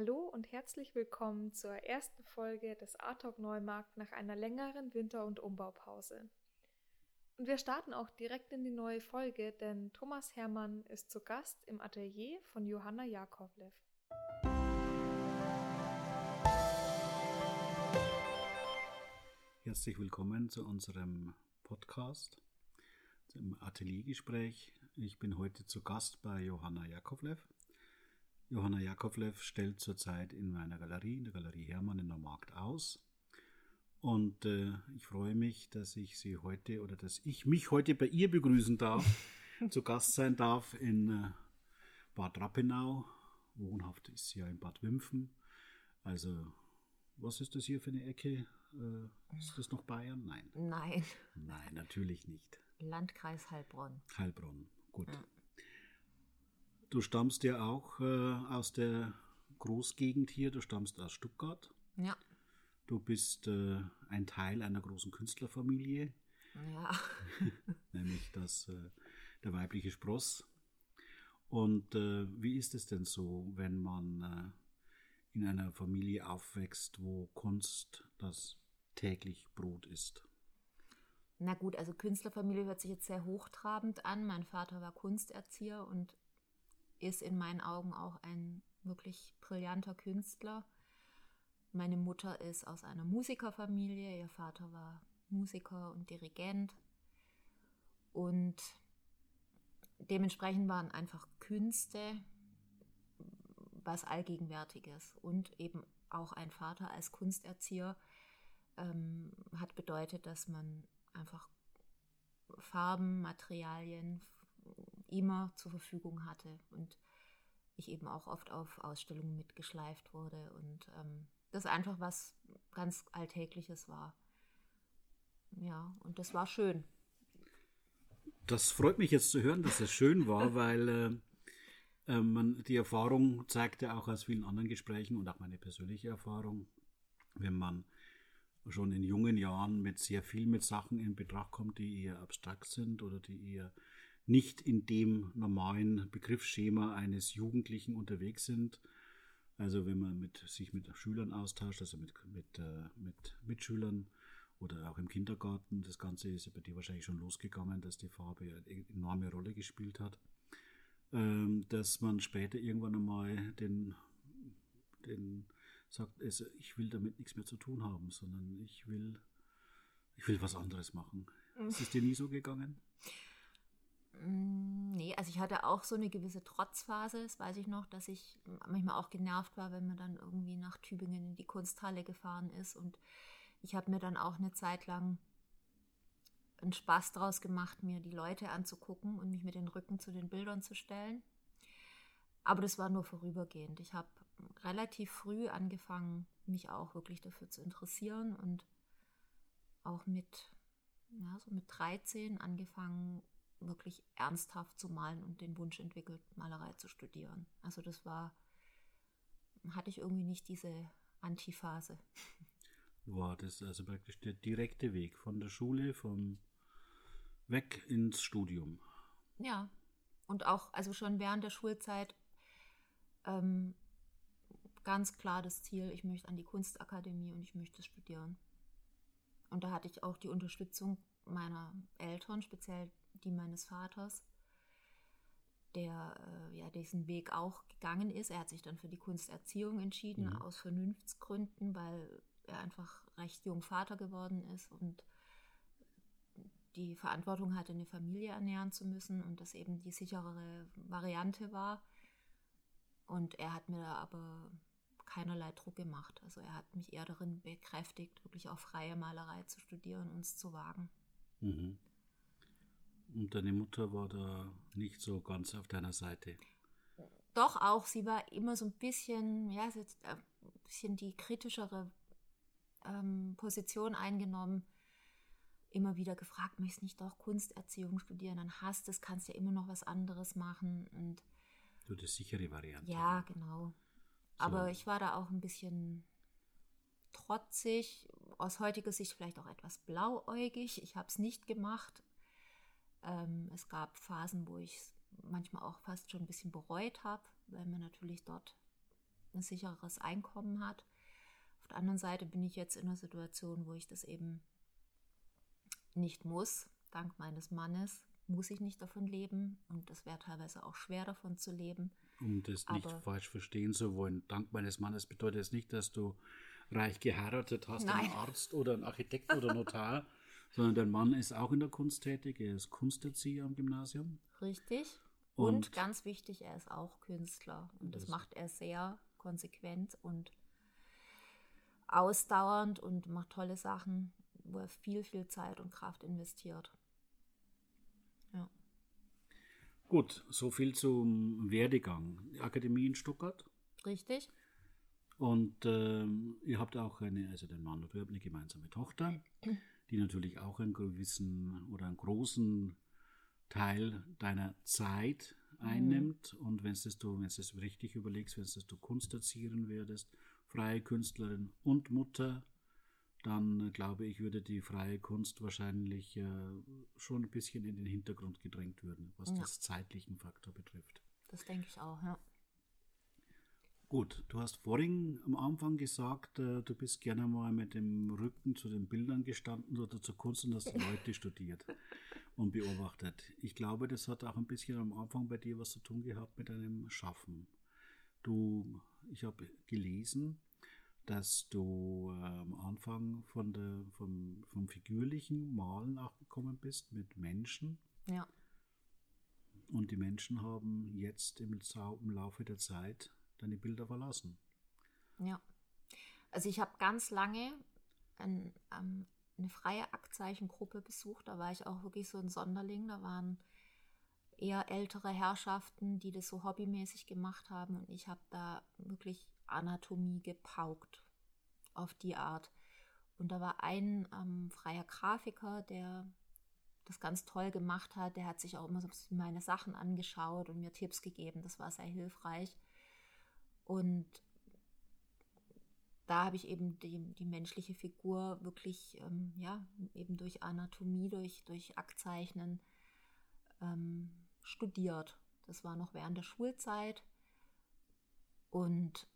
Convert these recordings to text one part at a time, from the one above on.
Hallo und herzlich willkommen zur ersten Folge des Art Talk Neumarkt nach einer längeren Winter- und Umbaupause. Und wir starten auch direkt in die neue Folge, denn Thomas Hermann ist zu Gast im Atelier von Johanna Jakovlev. Herzlich willkommen zu unserem Podcast, zum Ateliergespräch. Ich bin heute zu Gast bei Johanna Jakovlev. Johanna Jakovlev stellt zurzeit in meiner Galerie, in der Galerie Hermann in der Markt aus. Und äh, ich freue mich, dass ich Sie heute oder dass ich mich heute bei ihr begrüßen darf, zu Gast sein darf in äh, Bad Rappenau. Wohnhaft ist sie ja in Bad Wimpfen. Also, was ist das hier für eine Ecke? Äh, ist das noch Bayern? Nein. Nein. Nein, natürlich nicht. Landkreis Heilbronn. Heilbronn, gut. Ja. Du stammst ja auch äh, aus der Großgegend hier, du stammst aus Stuttgart. Ja. Du bist äh, ein Teil einer großen Künstlerfamilie. Ja. nämlich das, äh, der weibliche Spross. Und äh, wie ist es denn so, wenn man äh, in einer Familie aufwächst, wo Kunst das täglich Brot ist? Na gut, also Künstlerfamilie hört sich jetzt sehr hochtrabend an. Mein Vater war Kunsterzieher und ist in meinen Augen auch ein wirklich brillanter Künstler. Meine Mutter ist aus einer Musikerfamilie, ihr Vater war Musiker und Dirigent. Und dementsprechend waren einfach Künste was Allgegenwärtiges. Und eben auch ein Vater als Kunsterzieher ähm, hat bedeutet, dass man einfach Farben, Materialien, immer zur Verfügung hatte und ich eben auch oft auf Ausstellungen mitgeschleift wurde und ähm, das einfach was ganz Alltägliches war. Ja, und das war schön. Das freut mich jetzt zu hören, dass es schön war, weil äh, äh, man die Erfahrung zeigte auch aus vielen anderen Gesprächen und auch meine persönliche Erfahrung, wenn man schon in jungen Jahren mit sehr viel mit Sachen in Betracht kommt, die eher abstrakt sind oder die eher nicht in dem normalen Begriffsschema eines Jugendlichen unterwegs sind. Also wenn man mit, sich mit Schülern austauscht, also mit, mit, äh, mit Mitschülern oder auch im Kindergarten, das Ganze ist bei dir wahrscheinlich schon losgegangen, dass die Farbe eine enorme Rolle gespielt hat, ähm, dass man später irgendwann einmal den, den sagt, also ich will damit nichts mehr zu tun haben, sondern ich will, ich will was anderes machen. Ist es dir nie so gegangen? Mm, nee, also ich hatte auch so eine gewisse Trotzphase, das weiß ich noch, dass ich manchmal auch genervt war, wenn man dann irgendwie nach Tübingen in die Kunsthalle gefahren ist. Und ich habe mir dann auch eine Zeit lang einen Spaß draus gemacht, mir die Leute anzugucken und mich mit den Rücken zu den Bildern zu stellen. Aber das war nur vorübergehend. Ich habe relativ früh angefangen, mich auch wirklich dafür zu interessieren und auch mit, ja, so mit 13 angefangen, wirklich ernsthaft zu malen und den Wunsch entwickelt, Malerei zu studieren. Also das war, hatte ich irgendwie nicht diese Antiphase. War das also praktisch der direkte Weg von der Schule, vom weg ins Studium? Ja, und auch, also schon während der Schulzeit ähm, ganz klar das Ziel, ich möchte an die Kunstakademie und ich möchte studieren. Und da hatte ich auch die Unterstützung meiner Eltern, speziell die meines Vaters, der äh, ja diesen Weg auch gegangen ist. Er hat sich dann für die Kunsterziehung entschieden, mhm. aus Vernunftsgründen, weil er einfach recht jung Vater geworden ist und die Verantwortung hatte, eine Familie ernähren zu müssen und das eben die sicherere Variante war. Und er hat mir da aber keinerlei Druck gemacht. Also er hat mich eher darin bekräftigt, wirklich auch freie Malerei zu studieren und es zu wagen. Mhm. Und deine Mutter war da nicht so ganz auf deiner Seite. Doch auch, sie war immer so ein bisschen, ja, sie hat ein bisschen die kritischere ähm, Position eingenommen. Immer wieder gefragt, möchtest du nicht doch Kunsterziehung studieren? Dann hast du es, kannst ja immer noch was anderes machen. Und du das sichere Variante. Ja, genau. So. Aber ich war da auch ein bisschen trotzig, aus heutiger Sicht vielleicht auch etwas blauäugig. Ich habe es nicht gemacht, ähm, es gab Phasen, wo ich es manchmal auch fast schon ein bisschen bereut habe, weil man natürlich dort ein sichereres Einkommen hat. Auf der anderen Seite bin ich jetzt in einer Situation, wo ich das eben nicht muss. Dank meines Mannes muss ich nicht davon leben und es wäre teilweise auch schwer davon zu leben. Um das nicht Aber falsch verstehen zu wollen, dank meines Mannes bedeutet es nicht, dass du reich geheiratet hast, Nein. einen Arzt oder einen Architekt oder Notar, sondern dein Mann ist auch in der Kunst tätig, er ist Kunsterzieher am Gymnasium. Richtig. Und, und ganz wichtig, er ist auch Künstler und das, das macht er sehr konsequent und ausdauernd und macht tolle Sachen, wo er viel, viel Zeit und Kraft investiert. Ja. Gut, so viel zum Werdegang. Die Akademie in Stuttgart. Richtig. Und ähm, ihr habt auch eine, also dein Mann und du habt eine gemeinsame Tochter, die natürlich auch einen gewissen oder einen großen Teil deiner Zeit einnimmt. Mhm. Und wenn es du, wenn es richtig überlegst, wenn es du Kunsterzieherin werdest, freie Künstlerin und Mutter, dann äh, glaube ich, würde die freie Kunst wahrscheinlich äh, schon ein bisschen in den Hintergrund gedrängt werden, was ja. das zeitlichen Faktor betrifft. Das denke ich auch, ja. Gut, du hast vorhin am Anfang gesagt, äh, du bist gerne mal mit dem Rücken zu den Bildern gestanden oder zur Kunst und hast Leute studiert und beobachtet. Ich glaube, das hat auch ein bisschen am Anfang bei dir was zu tun gehabt mit deinem Schaffen. Du, ich habe gelesen, dass du äh, am Anfang von der, vom, vom figürlichen Malen nachgekommen bist mit Menschen. Ja. Und die Menschen haben jetzt im, im Laufe der Zeit deine Bilder verlassen. Ja. Also ich habe ganz lange ein, um, eine freie Aktzeichengruppe besucht. Da war ich auch wirklich so ein Sonderling. Da waren eher ältere Herrschaften, die das so hobbymäßig gemacht haben. Und ich habe da wirklich Anatomie gepaukt auf die Art. Und da war ein ähm, freier Grafiker, der das ganz toll gemacht hat. Der hat sich auch immer so meine Sachen angeschaut und mir Tipps gegeben. Das war sehr hilfreich. Und da habe ich eben die, die menschliche Figur wirklich, ähm, ja, eben durch Anatomie, durch, durch Aktzeichnen ähm, studiert. Das war noch während der Schulzeit. Und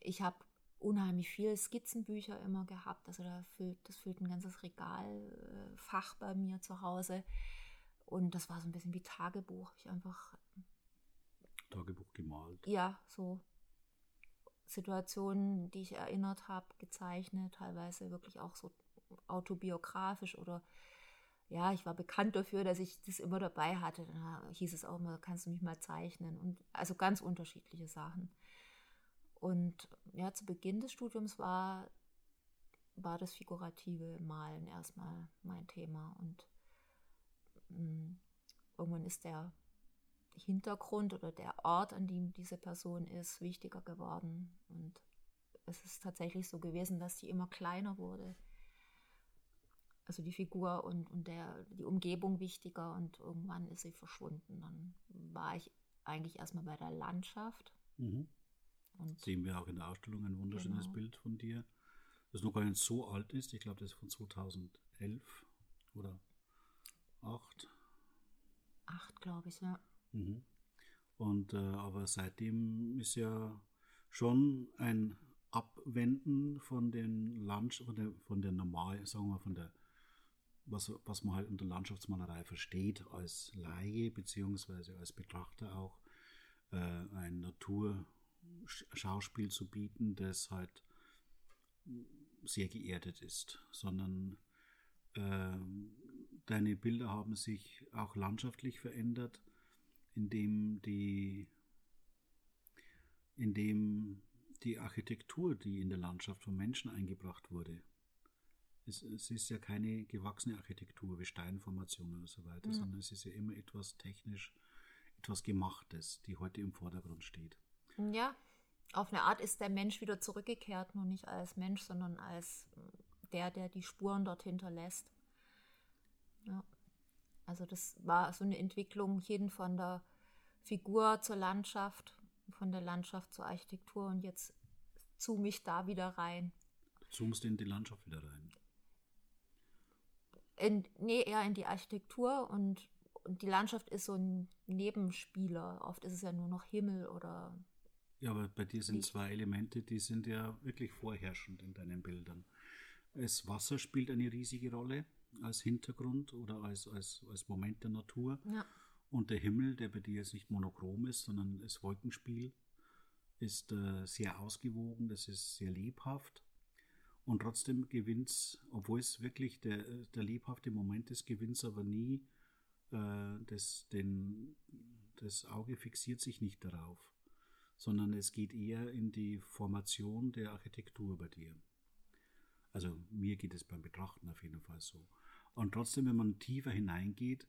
ich habe unheimlich viele Skizzenbücher immer gehabt. Also da füllt, das füllt ein ganzes Regalfach bei mir zu Hause. Und das war so ein bisschen wie Tagebuch. Ich einfach. Tagebuch gemalt. Ja, so Situationen, die ich erinnert habe, gezeichnet, teilweise wirklich auch so autobiografisch oder ja, ich war bekannt dafür, dass ich das immer dabei hatte. Dann hieß es auch immer, kannst du mich mal zeichnen und also ganz unterschiedliche Sachen. Und ja, zu Beginn des Studiums war, war das figurative Malen erstmal mein Thema. Und mh, mm, irgendwann ist der Hintergrund oder der Ort, an dem diese Person ist, wichtiger geworden. Und es ist tatsächlich so gewesen, dass sie immer kleiner wurde. Also die Figur und, und der, die Umgebung wichtiger und irgendwann ist sie verschwunden. Dann war ich eigentlich erstmal bei der Landschaft. Mhm. Und Sehen wir auch in der Ausstellung ein wunderschönes genau. Bild von dir, das noch gar nicht so alt ist. Ich glaube, das ist von 2011 oder 8. 8, glaube ich, ja. Mhm. Und äh, aber seitdem ist ja schon ein Abwenden von den Landschaft, von der, von der normal, sagen wir von der, was, was man halt unter Landschaftsmalerei versteht, als Laie beziehungsweise als Betrachter auch äh, ein Natur- Schauspiel zu bieten, das halt sehr geerdet ist, sondern äh, deine Bilder haben sich auch landschaftlich verändert, indem die, indem die Architektur, die in der Landschaft von Menschen eingebracht wurde, es, es ist ja keine gewachsene Architektur wie Steinformationen und so weiter, mhm. sondern es ist ja immer etwas technisch, etwas Gemachtes, die heute im Vordergrund steht. Ja, auf eine Art ist der Mensch wieder zurückgekehrt, nur nicht als Mensch, sondern als der, der die Spuren dort hinterlässt. Ja. Also das war so eine Entwicklung hin von der Figur zur Landschaft, von der Landschaft zur Architektur und jetzt zoome ich da wieder rein. Du zoomst in die Landschaft wieder rein? In, nee, eher in die Architektur und und die Landschaft ist so ein Nebenspieler. Oft ist es ja nur noch Himmel oder. Ja, aber bei dir sind zwei Elemente, die sind ja wirklich vorherrschend in deinen Bildern. Das Wasser spielt eine riesige Rolle als Hintergrund oder als, als, als Moment der Natur. Ja. Und der Himmel, der bei dir jetzt nicht monochrom ist, sondern das Wolkenspiel, ist äh, sehr ausgewogen, das ist sehr lebhaft. Und trotzdem gewinnt es, obwohl es wirklich der, der lebhafte Moment ist, gewinnt es aber nie, äh, das, den, das Auge fixiert sich nicht darauf, sondern es geht eher in die Formation der Architektur bei dir. Also mir geht es beim Betrachten auf jeden Fall so. Und trotzdem, wenn man tiefer hineingeht,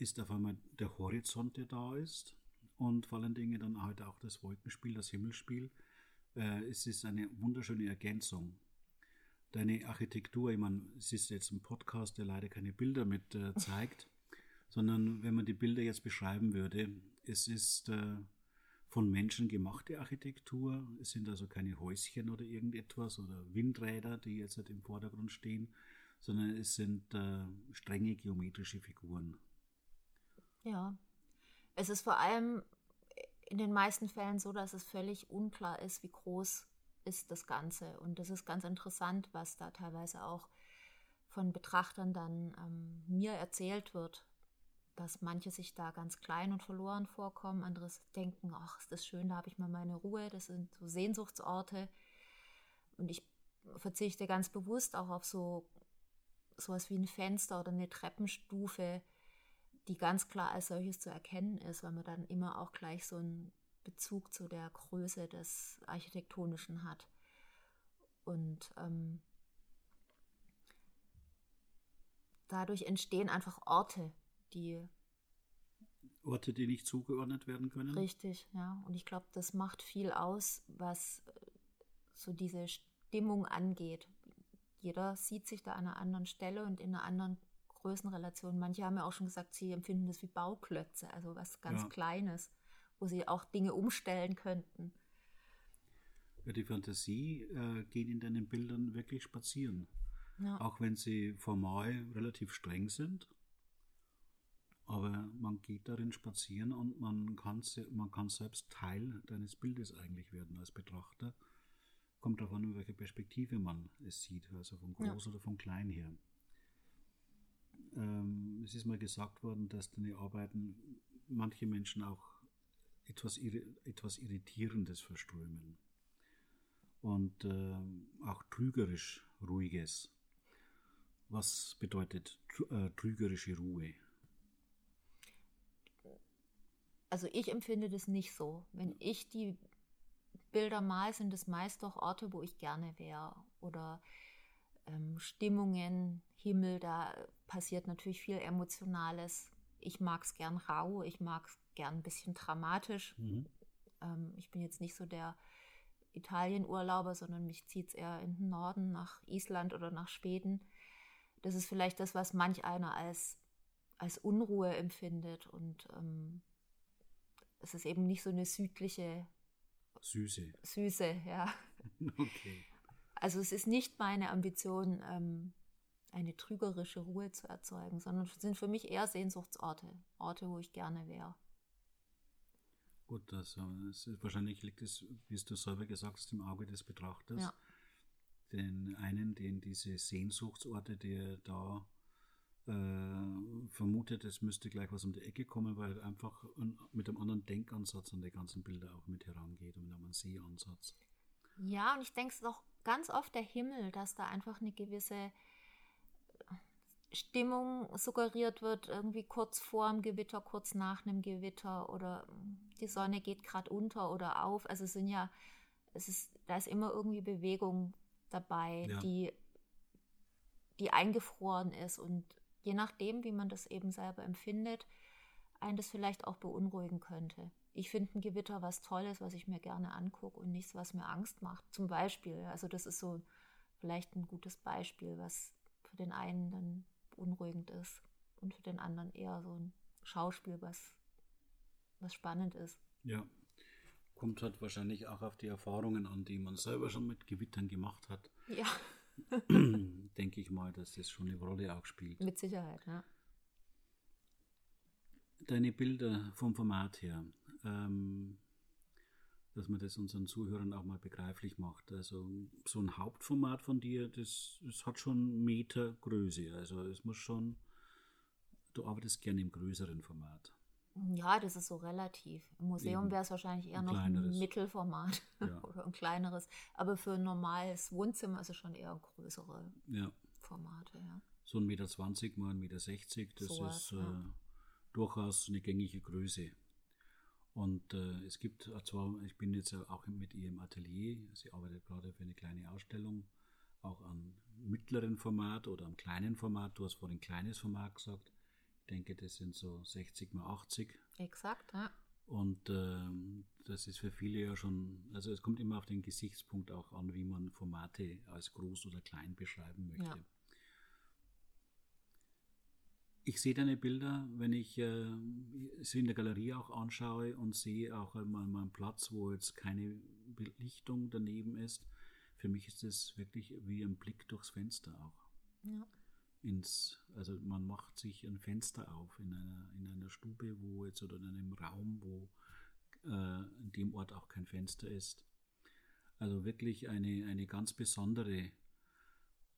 ist auf einmal der Horizont, der da ist und vor allen Dingen dann halt auch das Wolkenspiel, das Himmelsspiel. Äh, es ist eine wunderschöne Ergänzung. Deine Architektur, ich meine, es ist jetzt ein Podcast, der leider keine Bilder mit äh, zeigt, sondern wenn man die Bilder jetzt beschreiben würde, es ist äh, von Menschen gemachte Architektur. Es sind also keine Häuschen oder irgendetwas oder Windräder, die jetzt halt im Vordergrund stehen, sondern es sind äh, strenge geometrische Figuren. Ja, es ist vor allem in den meisten Fällen so, dass es völlig unklar ist, wie groß ist das Ganze. Und das ist ganz interessant, was da teilweise auch von Betrachtern dann ähm, mir erzählt wird, dass manche sich da ganz klein und verloren vorkommen, andere denken, ach, ist das schön, da habe ich mal meine Ruhe, das sind so Sehnsuchtsorte. Und ich verzichte ganz bewusst auch auf so sowas wie ein Fenster oder eine Treppenstufe, die ganz klar als solches zu erkennen ist, weil man dann immer auch gleich so einen Bezug zu der Größe des Architektonischen hat. Und ähm, dadurch entstehen einfach Orte, die Orte, die nicht zugeordnet werden können. Richtig, ja. Und ich glaube, das macht viel aus, was äh, so diese Stimmung angeht. Jeder sieht sich da an einer anderen Stelle und in einer anderen Größenrelation. Manche haben ja auch schon gesagt, sie empfinden das wie Bauklötze, also was ganz ja. Kleines, wo sie auch Dinge umstellen könnten. Ja, die Fantasie äh, geht in deinen Bildern wirklich spazieren. Ja. Auch wenn sie formal relativ streng sind. Aber man geht darin spazieren und man kann, man kann selbst Teil deines Bildes eigentlich werden als Betrachter. Kommt darauf an, welche Perspektive man es sieht, also von groß ja. oder von klein her. Ähm, es ist mal gesagt worden, dass deine Arbeiten manche Menschen auch etwas, etwas Irritierendes verströmen und äh, auch trügerisch Ruhiges. Was bedeutet äh, trügerische Ruhe? Also ich empfinde das nicht so. Wenn ich die Bilder mal, sind es meist doch Orte, wo ich gerne wäre oder ähm, Stimmungen, Himmel, da passiert natürlich viel Emotionales. Ich mag es gern rau, ich mag es gern ein bisschen dramatisch. Mhm. Ähm, ich bin jetzt nicht so der Italien-Urlauber, sondern mich zieht es eher in den Norden, nach Island oder nach Schweden. Das ist vielleicht das, was manch einer als, als Unruhe empfindet. Und ähm, es ist eben nicht so eine südliche Süße. Süße, ja. Okay. Also es ist nicht meine Ambition, ähm, eine trügerische Ruhe zu erzeugen, sondern sind für mich eher Sehnsuchtsorte, Orte, wo ich gerne wäre. Gut, also ist, wahrscheinlich liegt es, wie du selber gesagt hast, im Auge des Betrachters. Ja. Den einen, den diese Sehnsuchtsorte, der da äh, vermutet, es müsste gleich was um die Ecke kommen, weil einfach mit einem anderen Denkansatz an die ganzen Bilder auch mit herangeht und mit einem Sehansatz. Ja, und ich denke es doch ganz oft der Himmel, dass da einfach eine gewisse Stimmung suggeriert wird, irgendwie kurz vor dem Gewitter, kurz nach einem Gewitter oder die Sonne geht gerade unter oder auf. Also es sind ja, es ist, da ist immer irgendwie Bewegung dabei, ja. die, die eingefroren ist und je nachdem, wie man das eben selber empfindet, einen das vielleicht auch beunruhigen könnte. Ich finde ein Gewitter was Tolles, was ich mir gerne angucke und nichts, was mir Angst macht. Zum Beispiel, also das ist so vielleicht ein gutes Beispiel, was für den einen dann beunruhigend ist und für den anderen eher so ein Schauspiel, was, was spannend ist. Ja, kommt halt wahrscheinlich auch auf die Erfahrungen an, die man selber schon mit Gewittern gemacht hat. Ja. Denke ich mal, dass das schon eine Rolle auch spielt. Mit Sicherheit, ja. deine Bilder vom Format her, ähm, dass man das unseren Zuhörern auch mal begreiflich macht. Also so ein Hauptformat von dir, das, das hat schon Meter Größe. Also es muss schon, du arbeitest gerne im größeren Format. Ja, das ist so relativ. Im Museum wäre es wahrscheinlich eher ein noch kleineres. ein Mittelformat ja. oder ein kleineres. Aber für ein normales Wohnzimmer ist es schon eher größere ja. Formate. Ja. So ein Meter zwanzig mal ein Meter sechzig, das so ist was, äh, durchaus eine gängige Größe. Und äh, es gibt zwar, ich bin jetzt auch mit ihr im Atelier, sie arbeitet gerade für eine kleine Ausstellung, auch am mittleren Format oder am kleinen Format. Du hast vorhin kleines Format gesagt. Ich denke, das sind so 60 mal 80. Exakt, ja. Und ähm, das ist für viele ja schon, also es kommt immer auf den Gesichtspunkt auch an, wie man Formate als groß oder klein beschreiben möchte. Ja. Ich sehe deine Bilder, wenn ich äh, sie in der Galerie auch anschaue und sehe auch einmal einen Platz, wo jetzt keine Belichtung daneben ist. Für mich ist es wirklich wie ein Blick durchs Fenster auch. Ja. Ins, also man macht sich ein Fenster auf in einer, in einer Stube, wo jetzt oder in einem Raum, wo äh, in dem Ort auch kein Fenster ist. Also wirklich eine, eine ganz besondere,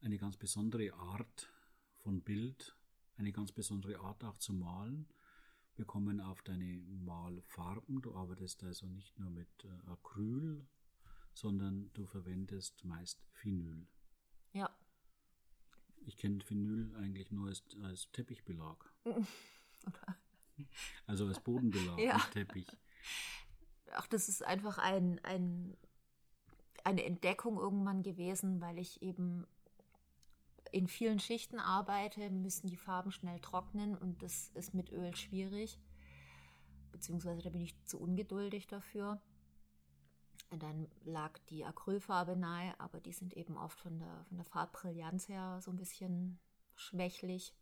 eine ganz besondere Art von Bild eine ganz besondere Art auch zu malen. Wir kommen auf deine Malfarben. Du arbeitest also nicht nur mit äh, Acryl, sondern du verwendest meist Phenyl. Ja. Ich kenne Phenyl eigentlich nur als, als Teppichbelag. also als Bodenbelag, ja. nicht Teppich. Ach, das ist einfach ein, ein, eine Entdeckung irgendwann gewesen, weil ich eben in vielen Schichten arbeite, müssen die Farben schnell trocknen und das ist mit Öl schwierig. Beziehungsweise da bin ich zu ungeduldig dafür. Und dann lag die Acrylfarbe nahe, aber die sind eben oft von der, von der Farbbrillanz her so ein bisschen schwächlich.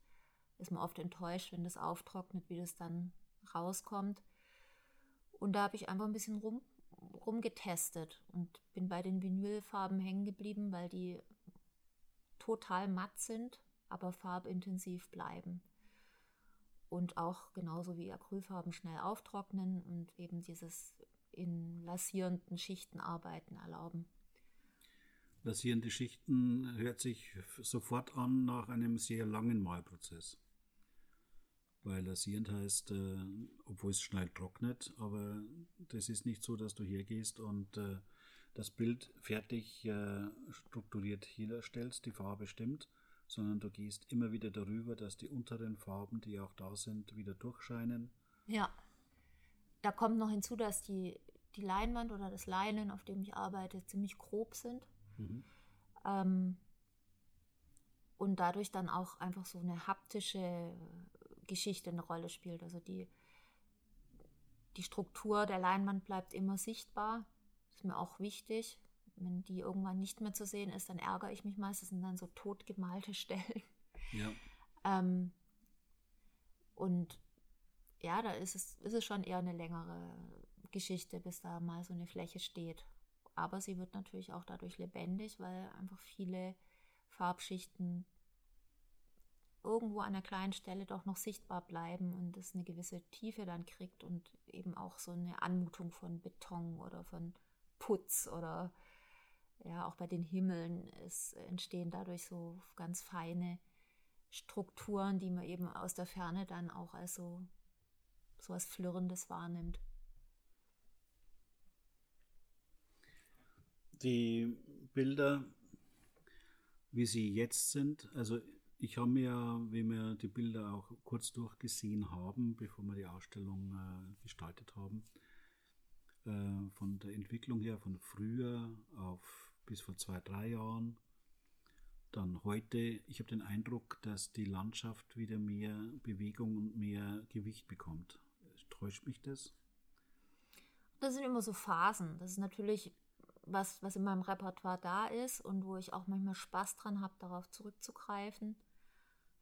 Ist man oft enttäuscht, wenn das auftrocknet, wie das dann rauskommt. Und da habe ich einfach ein bisschen rum, rumgetestet und bin bei den Vinylfarben hängen geblieben, weil die total matt sind, aber farbintensiv bleiben. Und auch genauso wie Acrylfarben schnell auftrocknen und eben dieses in lasierenden Schichten arbeiten erlauben. Lasierende Schichten hört sich sofort an nach einem sehr langen Malprozess. Weil lasierend heißt, äh, obwohl es schnell trocknet, aber das ist nicht so, dass du hergehst und äh, das Bild fertig äh, strukturiert herstellst, die Farbe stimmt, sondern du gehst immer wieder darüber, dass die unteren Farben, die auch da sind, wieder durchscheinen. Ja. Da kommt noch hinzu, dass die, die Leinwand oder das Leinen, auf dem ich arbeite, ziemlich grob sind. Mhm. Ähm, und dadurch dann auch einfach so eine haptische Geschichte eine Rolle spielt. Also die, die Struktur der Leinwand bleibt immer sichtbar ist mir auch wichtig. Wenn die irgendwann nicht mehr zu sehen ist, dann ärgere ich mich meistens. Das sind dann so totgemalte Stellen. Ja. ähm, und ja, da ist es, ist es schon eher eine längere Geschichte, bis da mal so eine Fläche steht. Aber sie wird natürlich auch dadurch lebendig, weil einfach viele Farbschichten irgendwo an einer kleinen Stelle doch noch sichtbar bleiben und es eine gewisse Tiefe dann kriegt und eben auch so eine Anmutung von Beton oder von Putz oder ja, auch bei den Himmeln es entstehen dadurch so ganz feine Strukturen, die man eben aus der Ferne dann auch als so, so was Flirrendes wahrnimmt. Die Bilder, wie sie jetzt sind, also ich habe mir, wie wir die Bilder auch kurz durchgesehen haben, bevor wir die Ausstellung äh, gestaltet haben, äh, von der Entwicklung her von früher auf bis vor zwei, drei Jahren. Dann heute, ich habe den Eindruck, dass die Landschaft wieder mehr Bewegung und mehr Gewicht bekommt. Täuscht mich das? Das sind immer so Phasen. Das ist natürlich was, was in meinem Repertoire da ist und wo ich auch manchmal Spaß dran habe, darauf zurückzugreifen,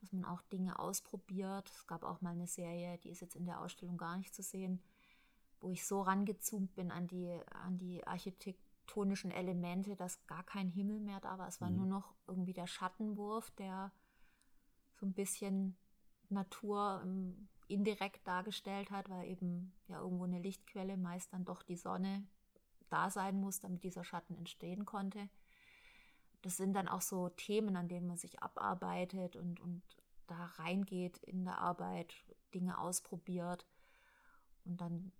dass man auch Dinge ausprobiert. Es gab auch mal eine Serie, die ist jetzt in der Ausstellung gar nicht zu sehen, wo ich so rangezoomt bin an die, an die architektonischen Elemente, dass gar kein Himmel mehr da war. Es war mhm. nur noch irgendwie der Schattenwurf, der so ein bisschen Natur im indirekt dargestellt hat, weil eben ja irgendwo eine Lichtquelle, meist dann doch die Sonne, da sein muss, damit dieser Schatten entstehen konnte. Das sind dann auch so Themen, an denen man sich abarbeitet und, und da reingeht in der Arbeit, Dinge ausprobiert und dann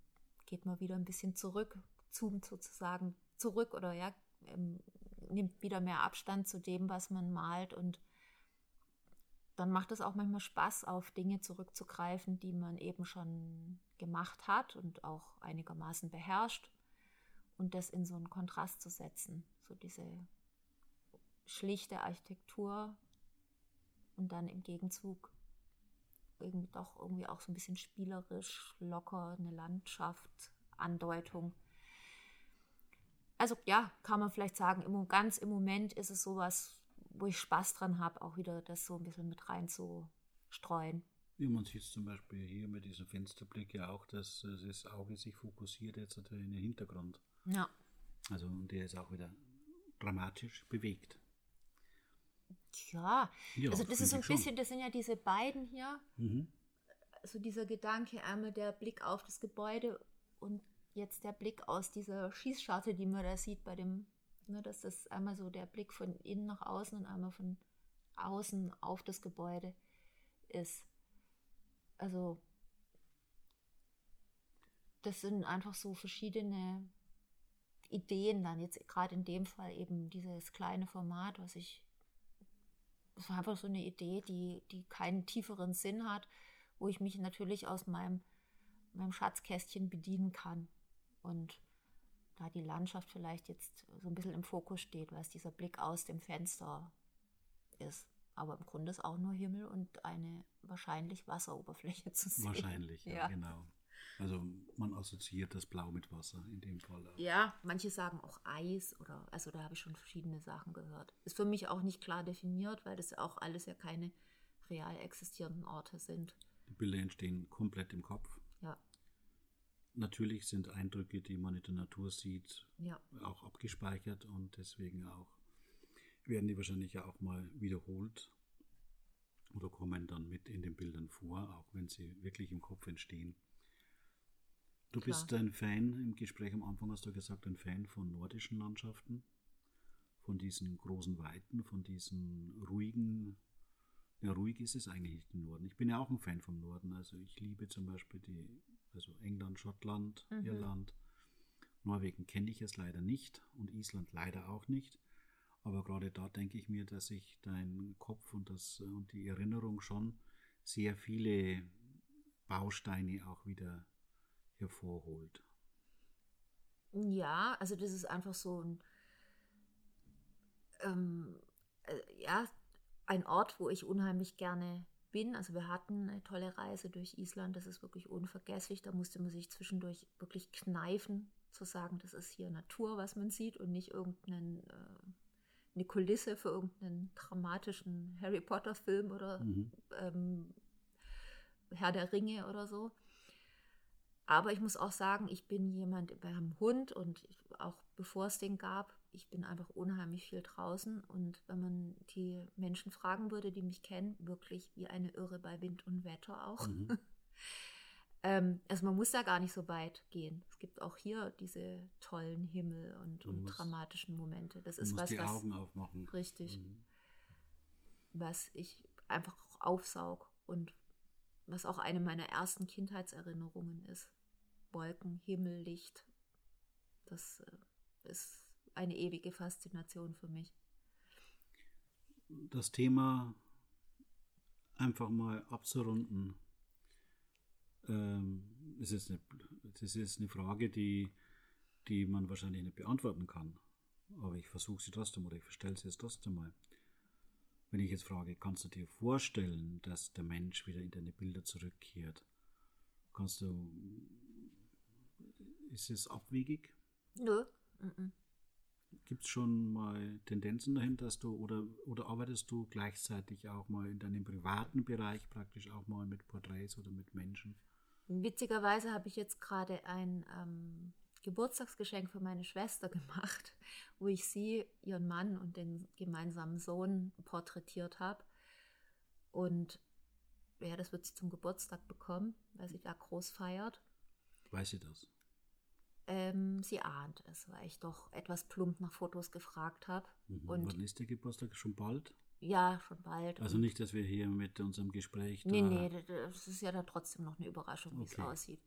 geht man wieder ein bisschen zurück, zoomt sozusagen zurück oder ja, ähm, nimmt wieder mehr Abstand zu dem, was man malt und dann macht es auch manchmal Spaß, auf Dinge zurückzugreifen, die man eben schon gemacht hat und auch einigermaßen beherrscht und das in so einen Kontrast zu setzen. So diese schlichte Architektur und dann im Gegenzug irgendwie doch irgendwie auch so ein bisschen spielerisch, locker, eine Landschaft, Andeutung. Also ja, kann man vielleicht sagen, im, ganz im Moment ist es sowas, wo ich Spaß dran habe, auch wieder das so ein bisschen mit reinzustreuen. Ja, man sieht zum Beispiel hier mit diesem Fensterblick ja auch, dass das Auge sich fokussiert jetzt in den Hintergrund. Ja. Also und der ist auch wieder dramatisch bewegt. Ja, ja also das ist so ein bisschen, das sind ja diese beiden hier. Mhm. Also dieser Gedanke, einmal der Blick auf das Gebäude und jetzt der Blick aus dieser Schießscharte, die man da sieht bei dem Ne, dass das einmal so der Blick von innen nach außen und einmal von außen auf das Gebäude ist. Also das sind einfach so verschiedene Ideen dann jetzt gerade in dem Fall eben dieses kleine Format, was ich das war einfach so eine Idee, die, die keinen tieferen Sinn hat, wo ich mich natürlich aus meinem, meinem Schatzkästchen bedienen kann. Und da die Landschaft vielleicht jetzt so ein bisschen im Fokus steht, weil es dieser Blick aus dem Fenster ist. Aber im Grunde ist auch nur Himmel und eine wahrscheinlich Wasseroberfläche zu sehen. Wahrscheinlich, ja, ja. genau. Also man assoziiert das Blau mit Wasser in dem Fall. Ja, manche sagen auch Eis oder, also da habe ich schon verschiedene Sachen gehört. Ist für mich auch nicht klar definiert, weil das auch alles ja keine real existierenden Orte sind. Die Bilder entstehen komplett im Kopf. Ja. Natürlich sind Eindrücke, die man in der Natur sieht, ja. auch abgespeichert und deswegen auch werden die wahrscheinlich ja auch mal wiederholt oder kommen dann mit in den Bildern vor, auch wenn sie wirklich im Kopf entstehen. Du Klar. bist ein Fan, im Gespräch am Anfang hast du gesagt, ein Fan von nordischen Landschaften, von diesen großen Weiten, von diesen ruhigen ja, ruhig ist es eigentlich nicht im Norden. Ich bin ja auch ein Fan vom Norden. Also ich liebe zum Beispiel die, also England, Schottland, mhm. Irland. Norwegen kenne ich es leider nicht und Island leider auch nicht. Aber gerade da denke ich mir, dass ich dein Kopf und, das, und die Erinnerung schon sehr viele Bausteine auch wieder hervorholt. Ja, also das ist einfach so ein, ähm, äh, ja, ein Ort, wo ich unheimlich gerne bin. Also wir hatten eine tolle Reise durch Island, das ist wirklich unvergesslich. Da musste man sich zwischendurch wirklich kneifen, zu sagen, das ist hier Natur, was man sieht und nicht irgendeine äh, Kulisse für irgendeinen dramatischen Harry Potter-Film oder mhm. ähm, Herr der Ringe oder so. Aber ich muss auch sagen, ich bin jemand beim Hund und auch bevor es den gab, ich bin einfach unheimlich viel draußen und wenn man die Menschen fragen würde, die mich kennen, wirklich wie eine Irre bei Wind und Wetter auch. Mhm. ähm, also man muss da gar nicht so weit gehen. Es gibt auch hier diese tollen Himmel und, und musst, dramatischen Momente. Das ist was, die was Augen aufmachen. Richtig. Mhm. Was ich einfach aufsaug und was auch eine meiner ersten Kindheitserinnerungen ist. Wolken, Himmel, Licht. Das äh, ist eine ewige Faszination für mich. Das Thema einfach mal abzurunden. Ähm, es, ist eine, es ist eine Frage, die, die man wahrscheinlich nicht beantworten kann. Aber ich versuche sie trotzdem oder ich stelle sie jetzt trotzdem mal. Wenn ich jetzt frage, kannst du dir vorstellen, dass der Mensch wieder in deine Bilder zurückkehrt? Kannst du. Ist es abwegig? Nö. Mm Gibt es schon mal Tendenzen dahin, dass du oder, oder arbeitest du gleichzeitig auch mal in deinem privaten Bereich praktisch auch mal mit Porträts oder mit Menschen? Witzigerweise habe ich jetzt gerade ein ähm, Geburtstagsgeschenk für meine Schwester gemacht, wo ich sie, ihren Mann und den gemeinsamen Sohn porträtiert habe. Und ja, das wird sie zum Geburtstag bekommen, weil sie da groß feiert. Weiß sie das? Ähm, sie ahnt es, weil ich doch etwas plump nach Fotos gefragt habe. Mhm. Und Wann ist der Geburtstag? Schon bald? ja, schon bald. Also nicht, dass wir hier mit unserem Gespräch Nee, da- nee, d- das ist ja dann trotzdem noch eine Überraschung, wie Okay. es aussieht.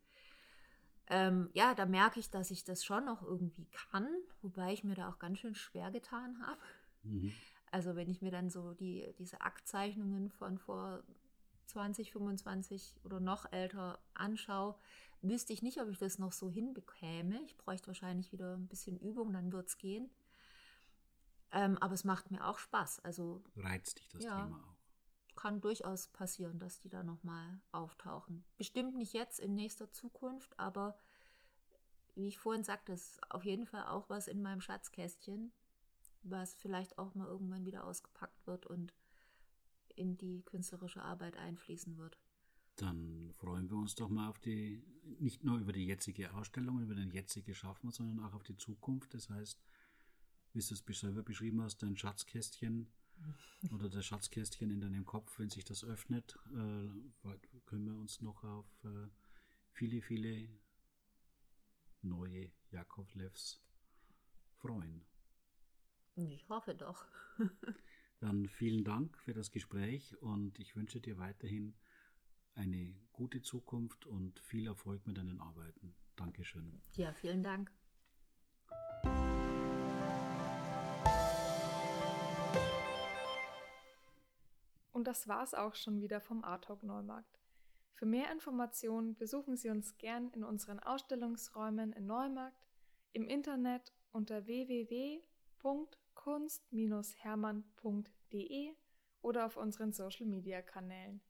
Ähm, ja, da merke ich, dass ich das schon noch irgendwie kann, wobei ich mir da auch ganz schön schwer getan habe. Mhm. Also wenn ich mir dann so die, diese Aktzeichnungen von vor 20, 25 oder noch älter anschaue, wüsste ich nicht, ob ich das noch so hinbekäme. Ich bräuchte wahrscheinlich wieder ein bisschen Übung, dann wird es gehen. Ähm, aber es macht mir auch Spaß. Also Reizt dich das Ja. Thema auch? kann durchaus passieren, dass die da nochmal auftauchen. Bestimmt nicht jetzt in nächster Zukunft, aber wie ich vorhin sagte, ist auf jeden Fall auch was in meinem Schatzkästchen, was vielleicht auch mal irgendwann wieder ausgepackt wird und in die künstlerische Arbeit einfließen wird. Dann freuen wir uns doch mal auf die, nicht nur über die jetzige Ausstellung, über den jetzigen Schaffen, sondern auch auf die Zukunft. Das heißt, wie du es selber beschrieben hast, dein Schatzkästchen oder das Schatzkästchen in deinem Kopf, wenn sich das öffnet, äh, können wir uns noch auf äh, viele, viele neue Jakovlevs freuen. Ich hoffe doch. Dann vielen Dank für das Gespräch und ich wünsche dir weiterhin eine gute Zukunft und viel Erfolg mit deinen Arbeiten. Dankeschön. Ja, vielen Dank. Und das war's auch schon wieder vom Artalk Neumarkt. Für mehr Informationen besuchen Sie uns gern in unseren Ausstellungsräumen in Neumarkt, im Internet unter www.kunst-hermann.de oder auf unseren Social Media Kanälen.